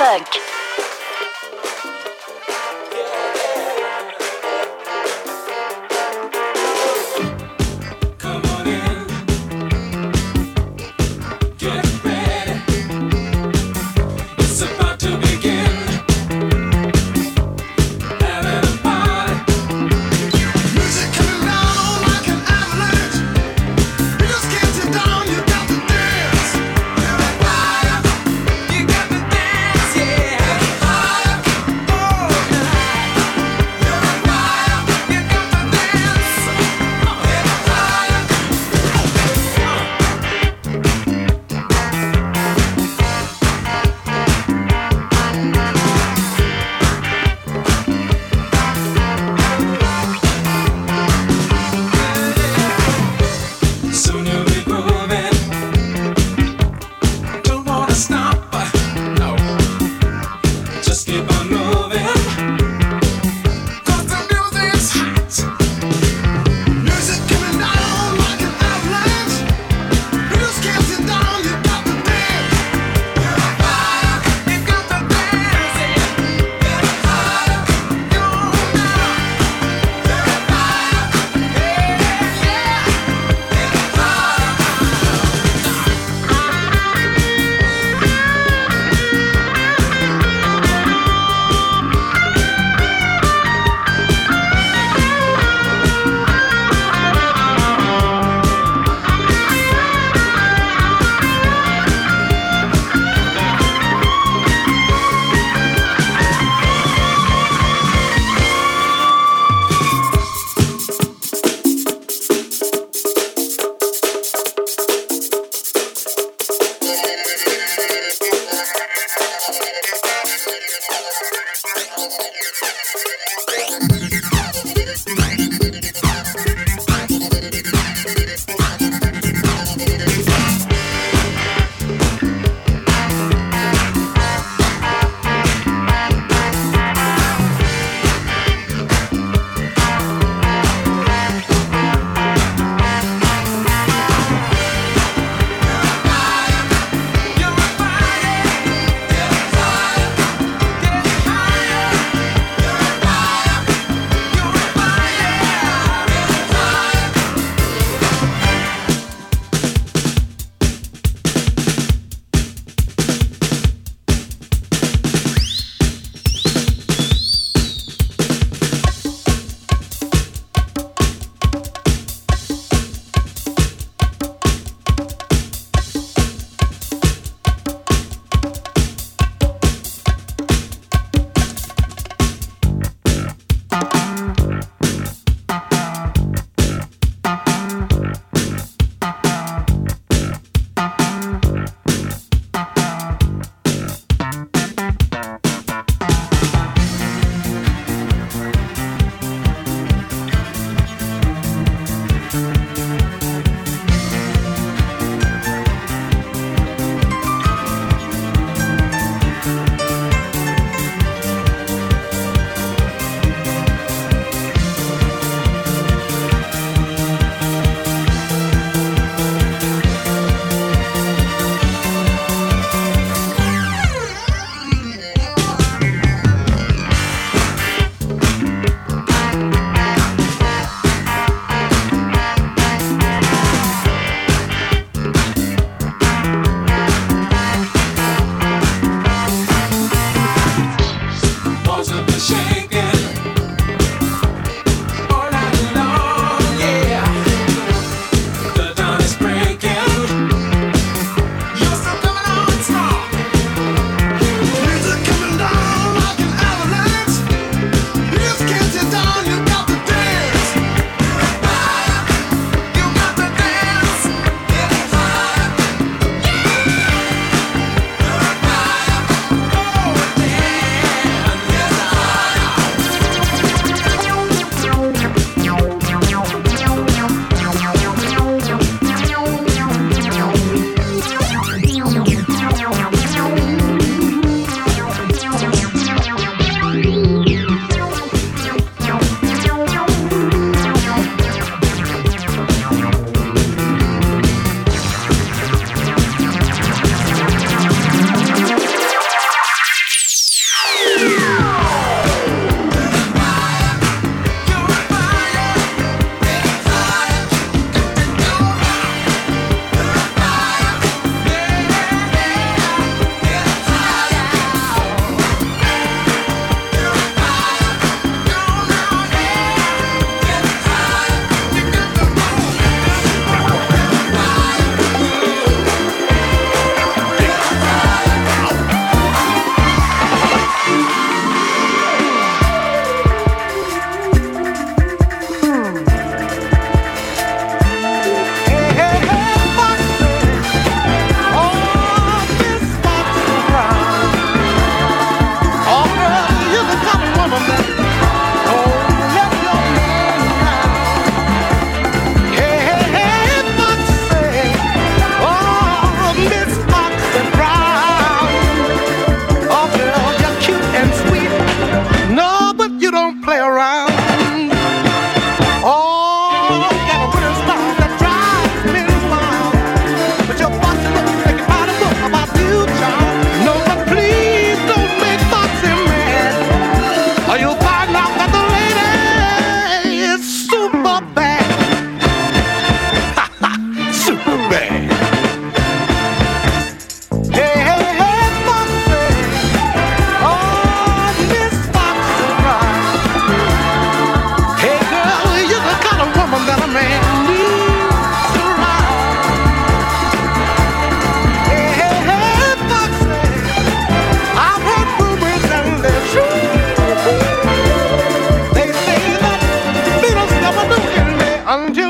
direct de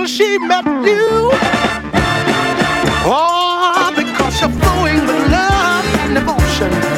funk. she met you. Oh, because you're flowing with love and devotion.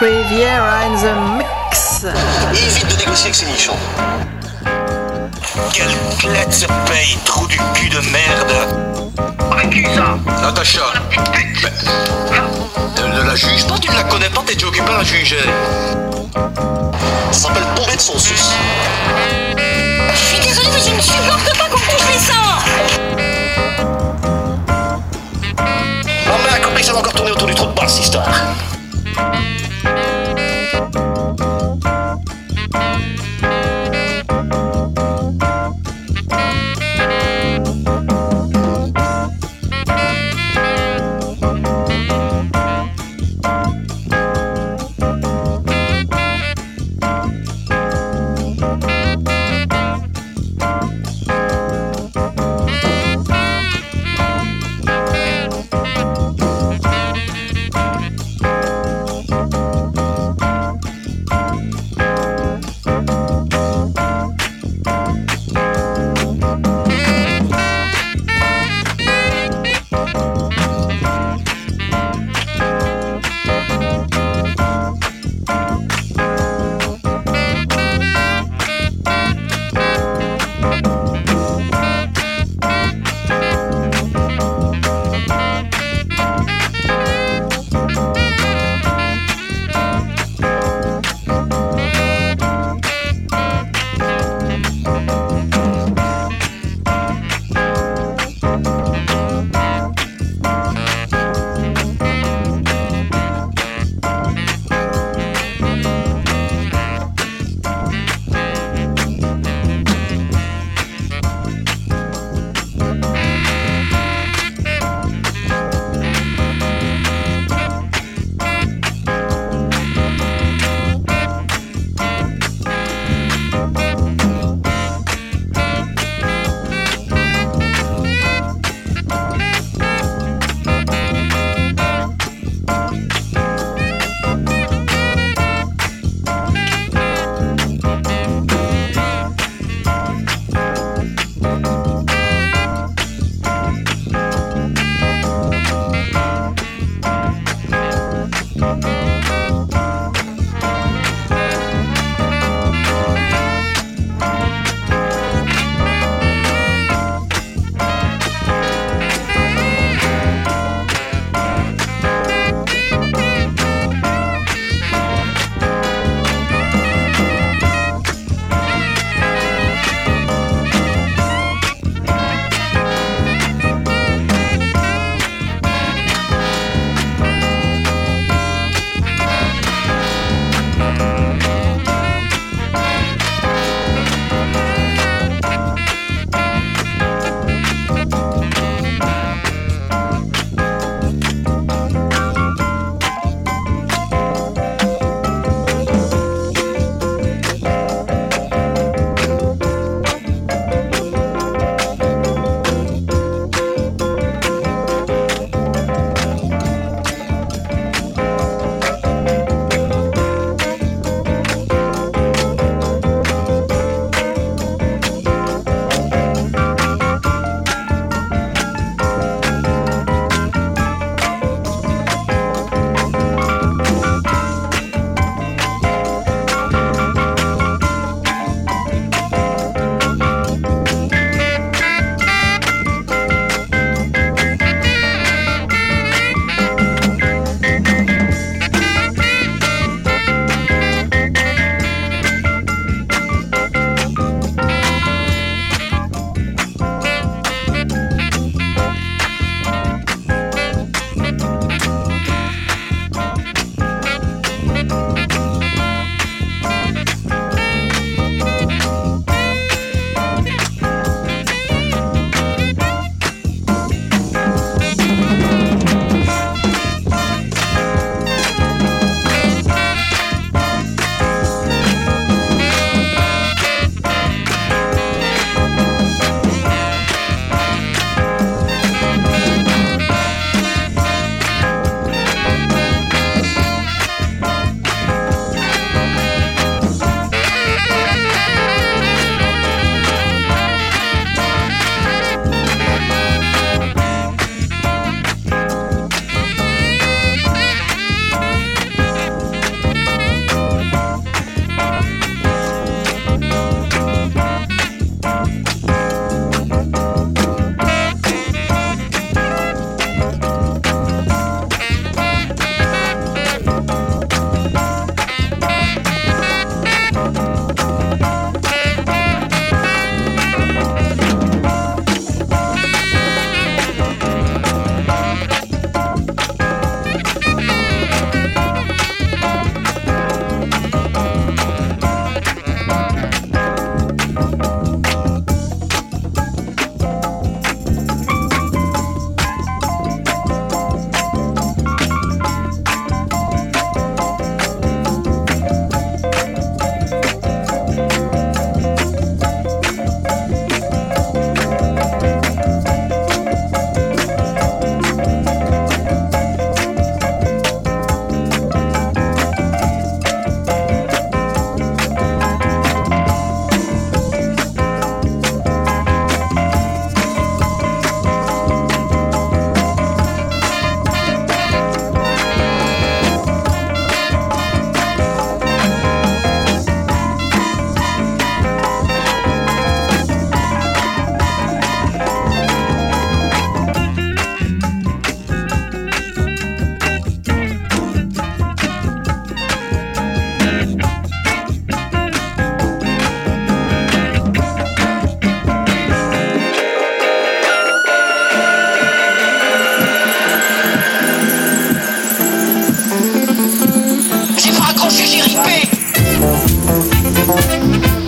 Riviera in the mix. Évite de négocier avec ces nichons. Quelle clette ce paye, trou du cul de merde Avec qui ça Natacha. Elle ne la juge pas, tu ne la connais pas, t'es déjà occupé à la juger. Ça s'appelle tomber de son sus. Je suis désolée, mais je ne supporte pas qu'on me touche les seins Non mais a compris que ça va encore tourner autour du trou de balle, cette histoire.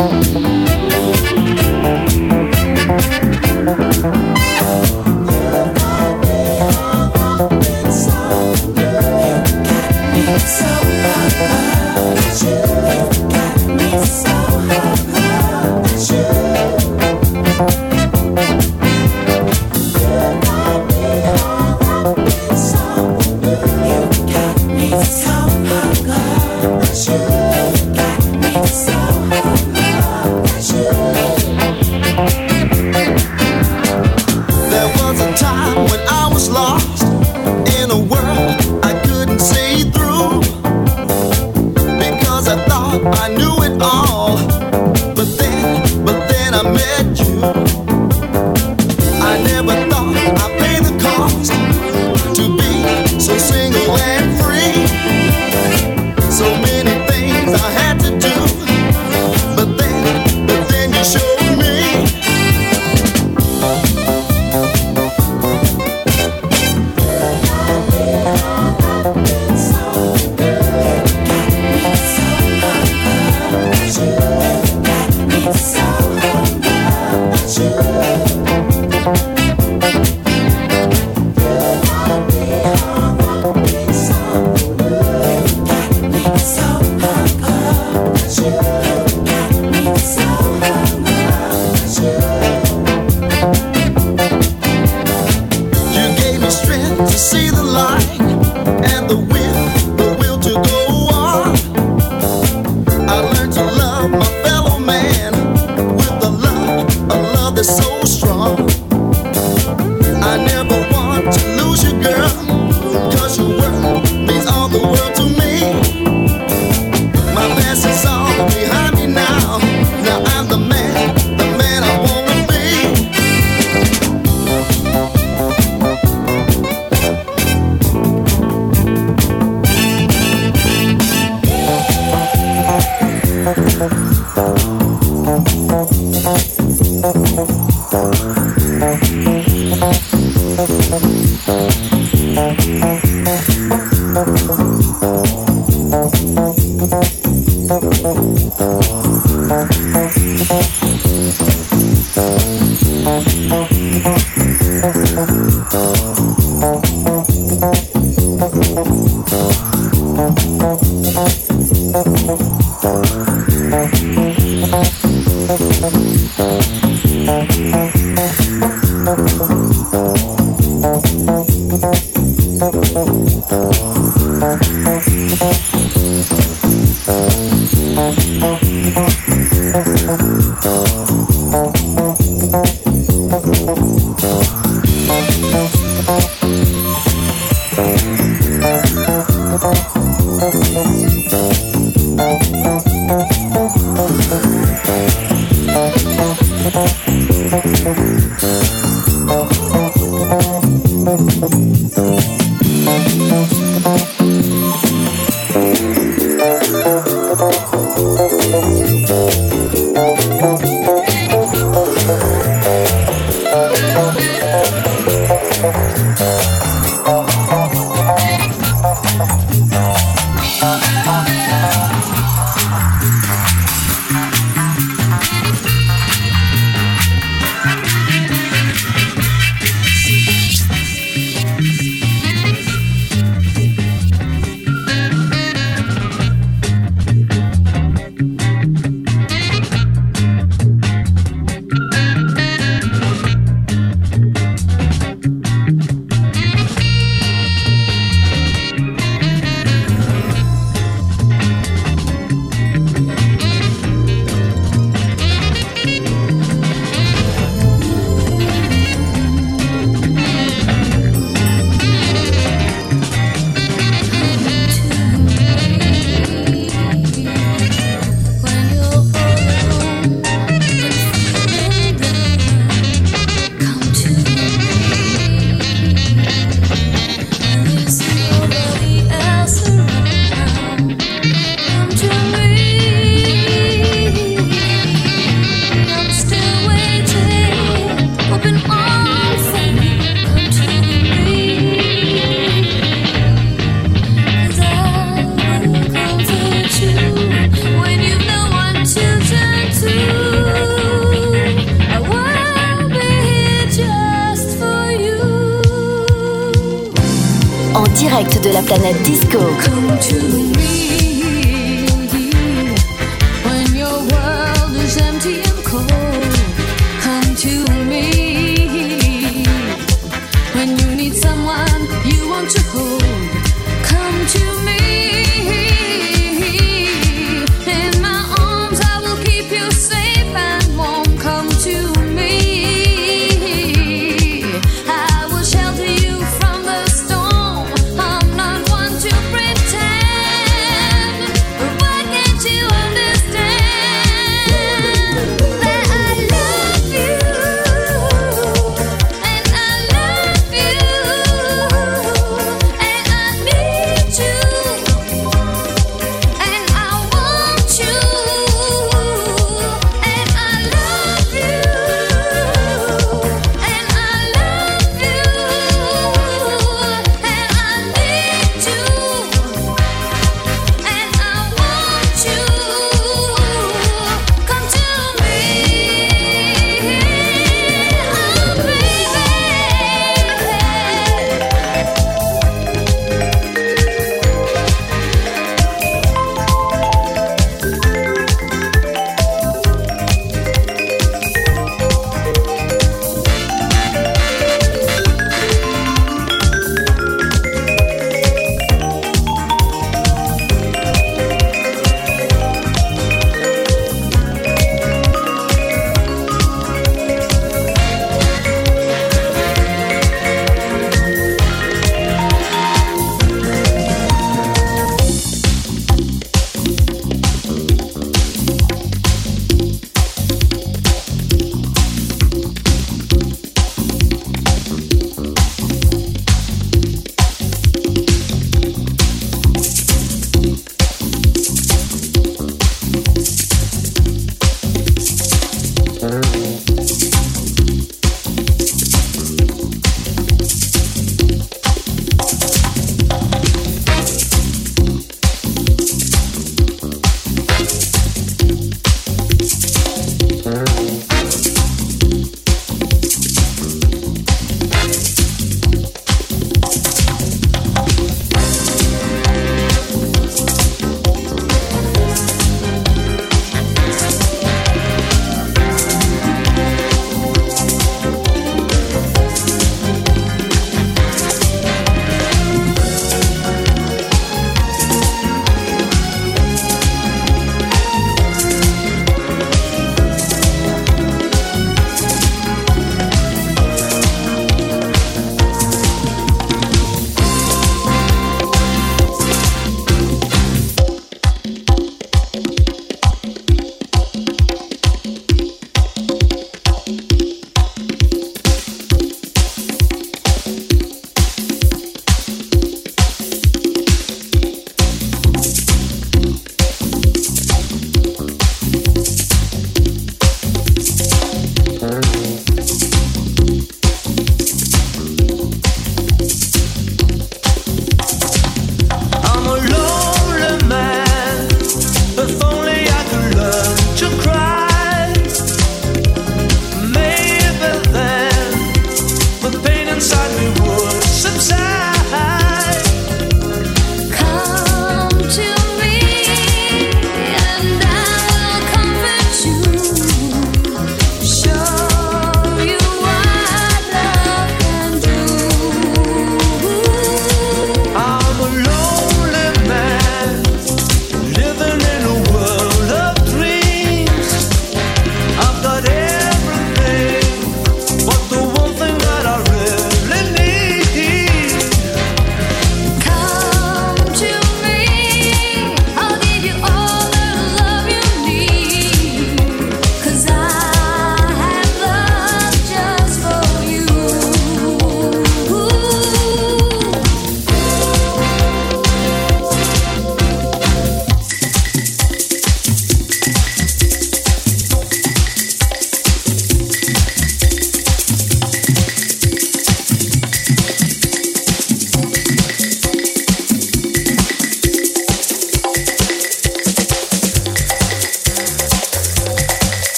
Música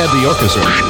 had the orchestra.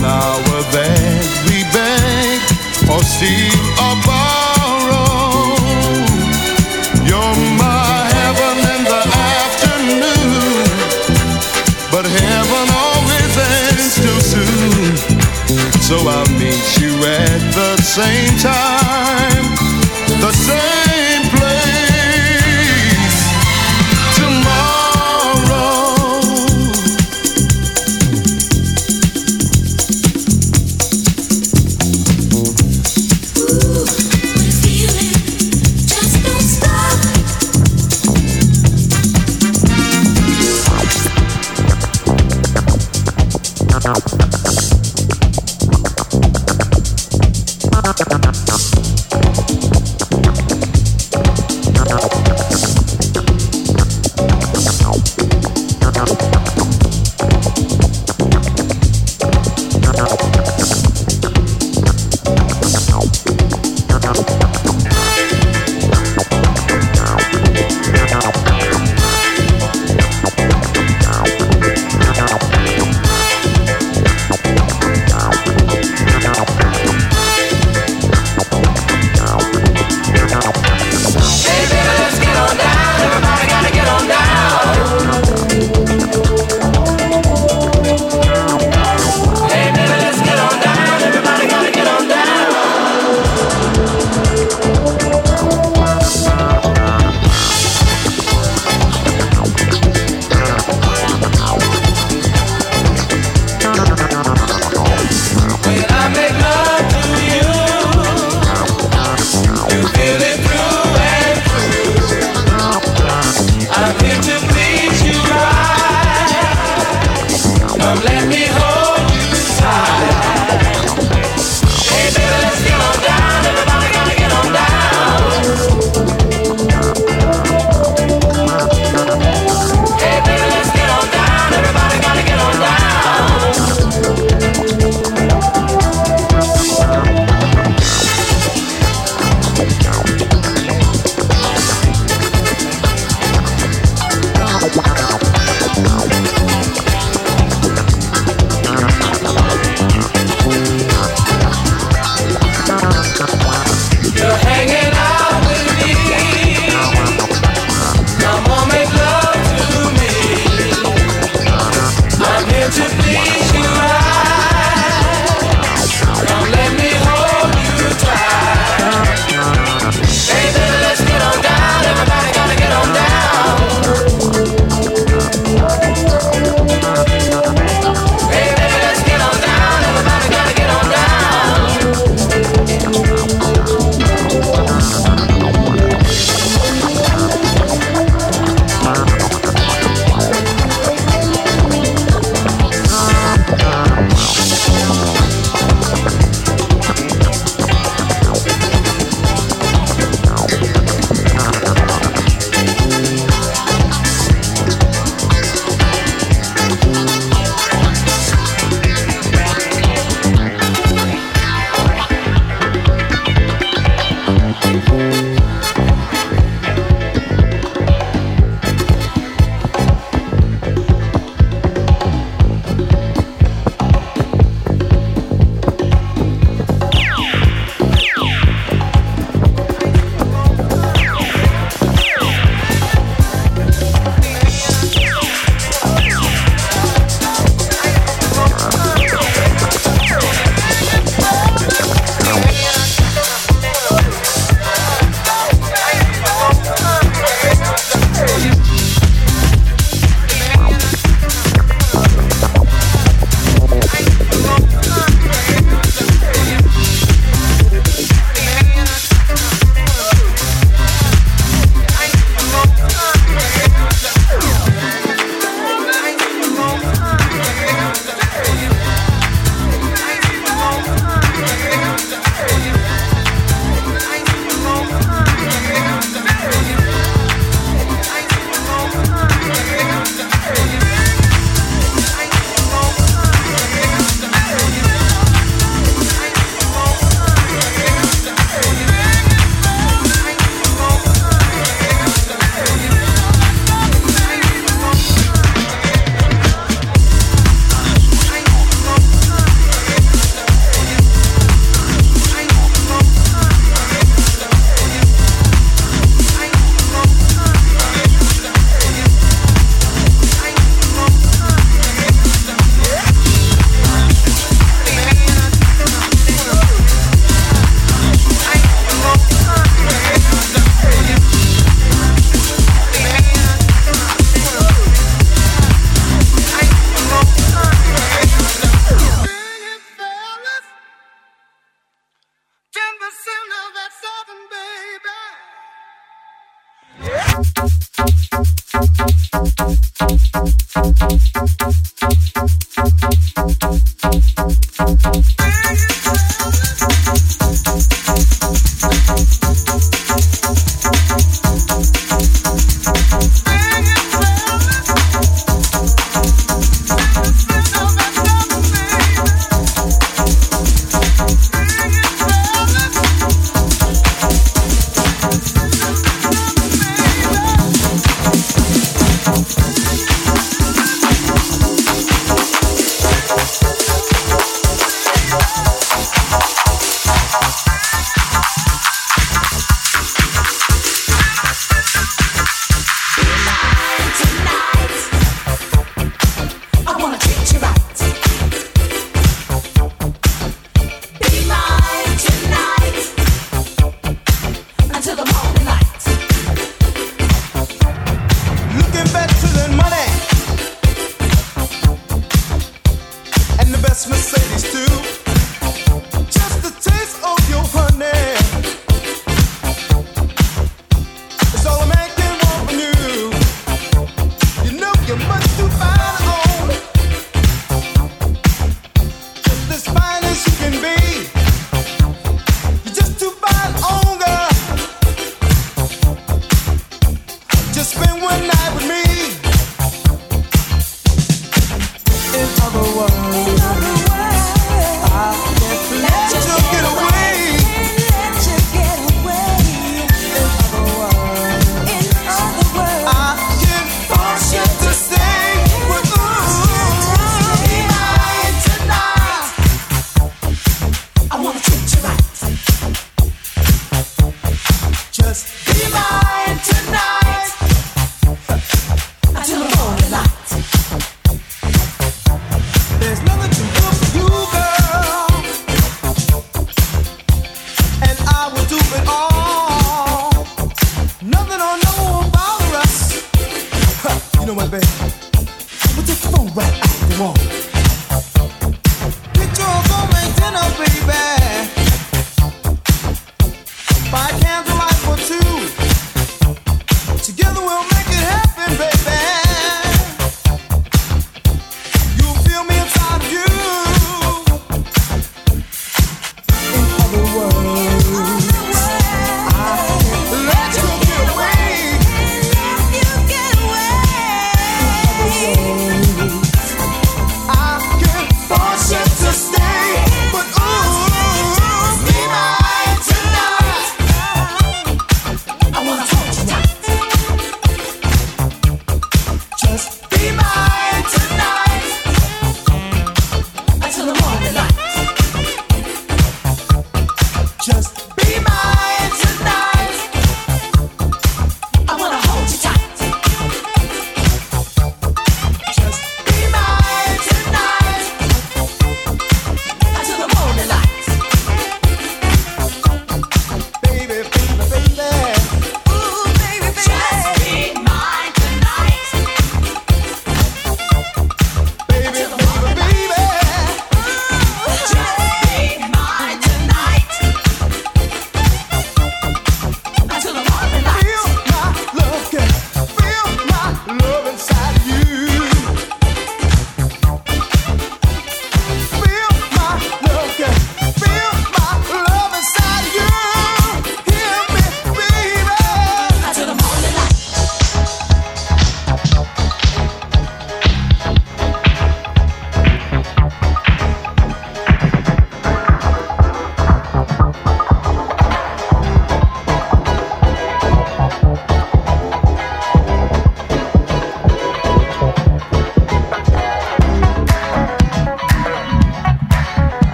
now.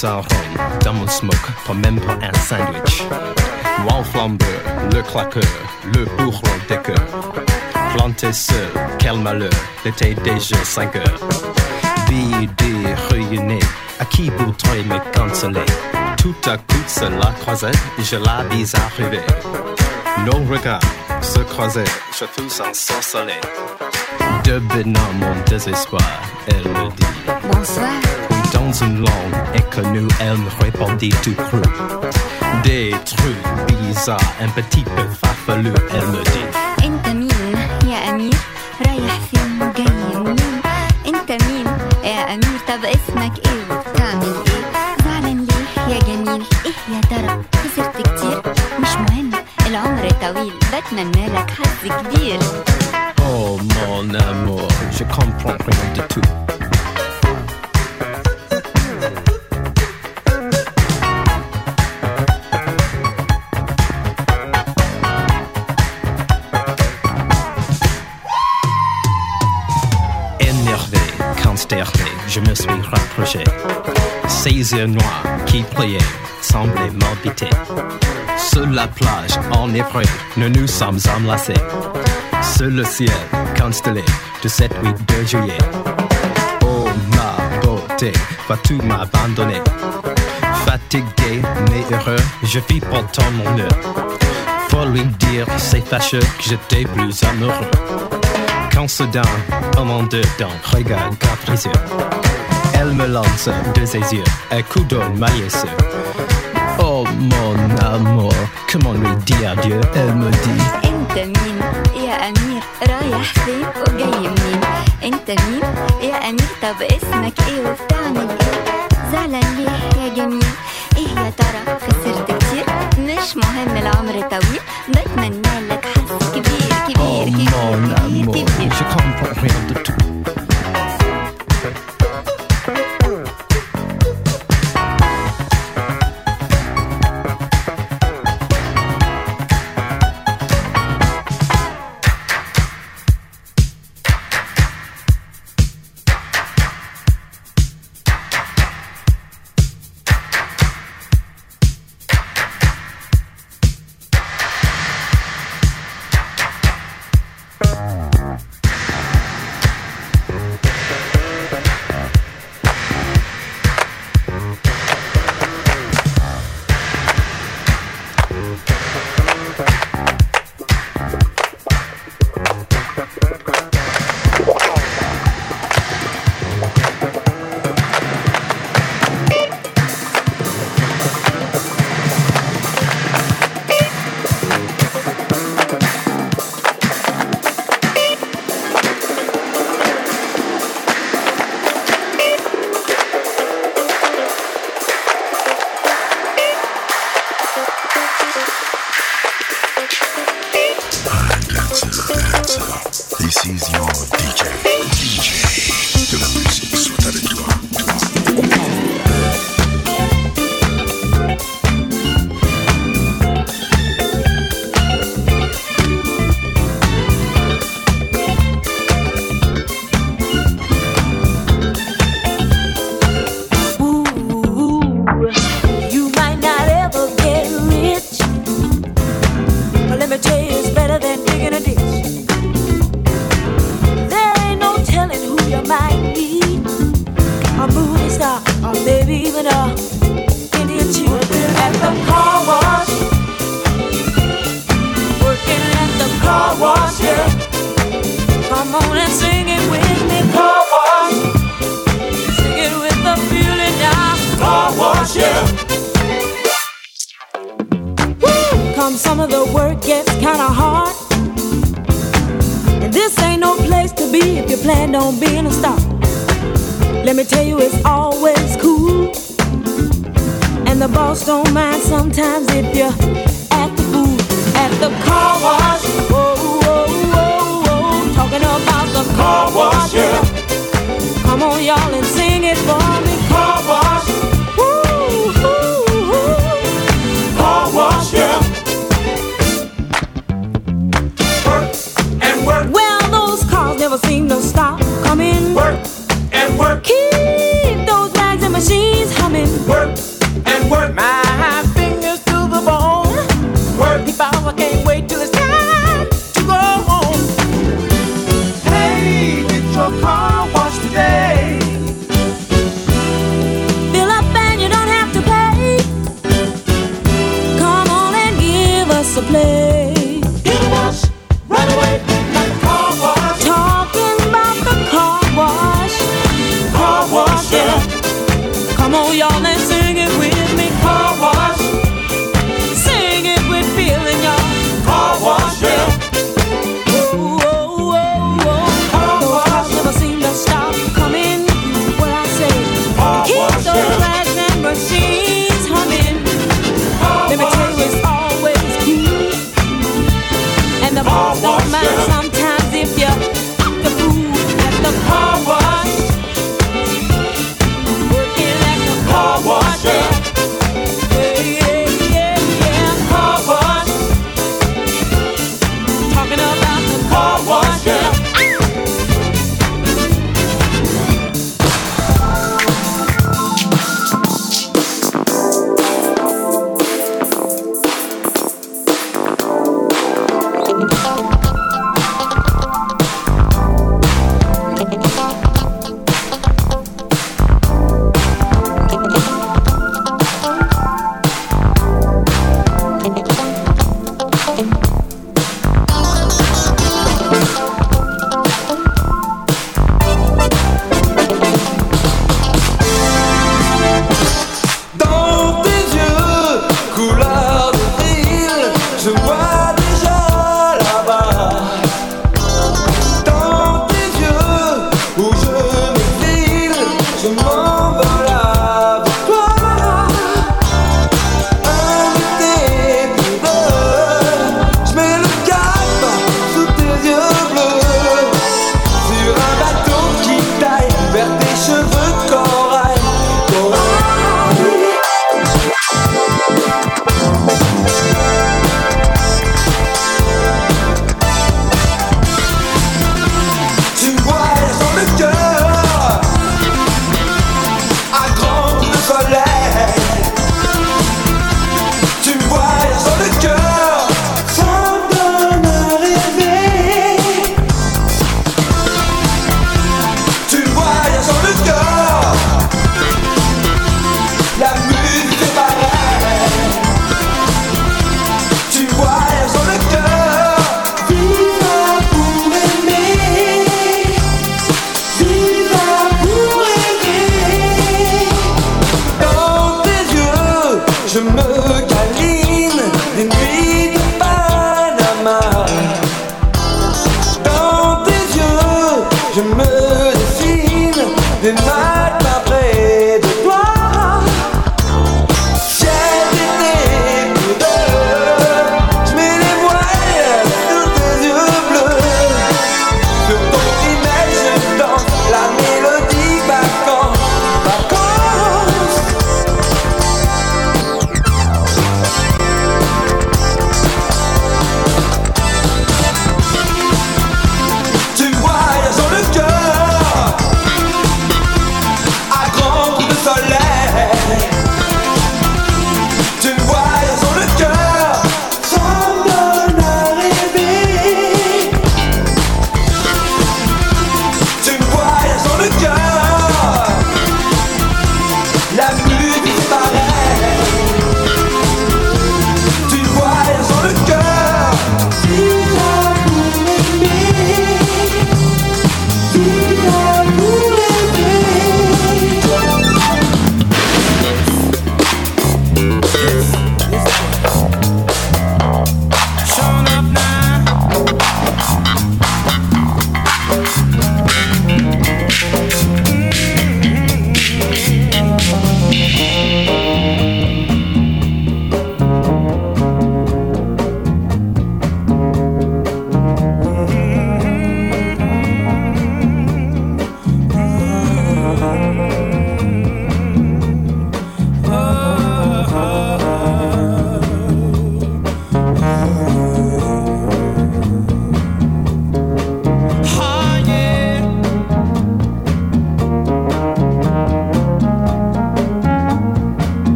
Dans mon smoke, pas même pas un sandwich. Flambeur, le claqueur, le bourreau des cœurs. Planté seul, quel malheur, l'été déjà 5 heures. Bidé réunis, à qui voudrait me consoler Tout à coup, c'est la croisette, je la vis arriver. Nos regards se croisaient, je tous ensorcelés. Devinant mon désespoir, elle me dit Bonsoir Dans une langue inconnue, elle me répondit tout cru. Des trucs bizarres, un petit peu farfelu, elle me dit انت مين يا امير رايح فين وجاي منين انت مين يا امير طب اسمك ايه وبتعمل ايه زعلان ليه يا جميل ايه يا ترى خسرت كتير مش مهم العمر طويل بتمنى لك حظ كبير Oh mon amour, je comprends rien du tout. Rapproché. Ses yeux noirs qui priaient semblaient m'habiter. Sur la plage, en nous nous sommes enlacés. Sur le ciel constellé de cette nuit de juillet. Oh ma beauté, vas-tu m'abandonner? Fatigué mais heureux, je vis pourtant mon heure. Faut lui dire, c'est fâcheux que j'étais plus amoureux. Quand soudain, au monde dedans, regarde capricieux. Elle me lance de ses yeux un coup d'eau maillesseux. Oh mon amour, comment lui dire adieu Elle me dit انت مين يا امير رايح فين وجاي منين انت مين يا امير طب اسمك ايه وبتعمل ايه زعلان ليه يا جميل ايه يا ترى خسرت كتير مش مهم العمر طويل بتمنى لك حظ كبير Oh كبير mon amour, كبير كبير je comprends rien de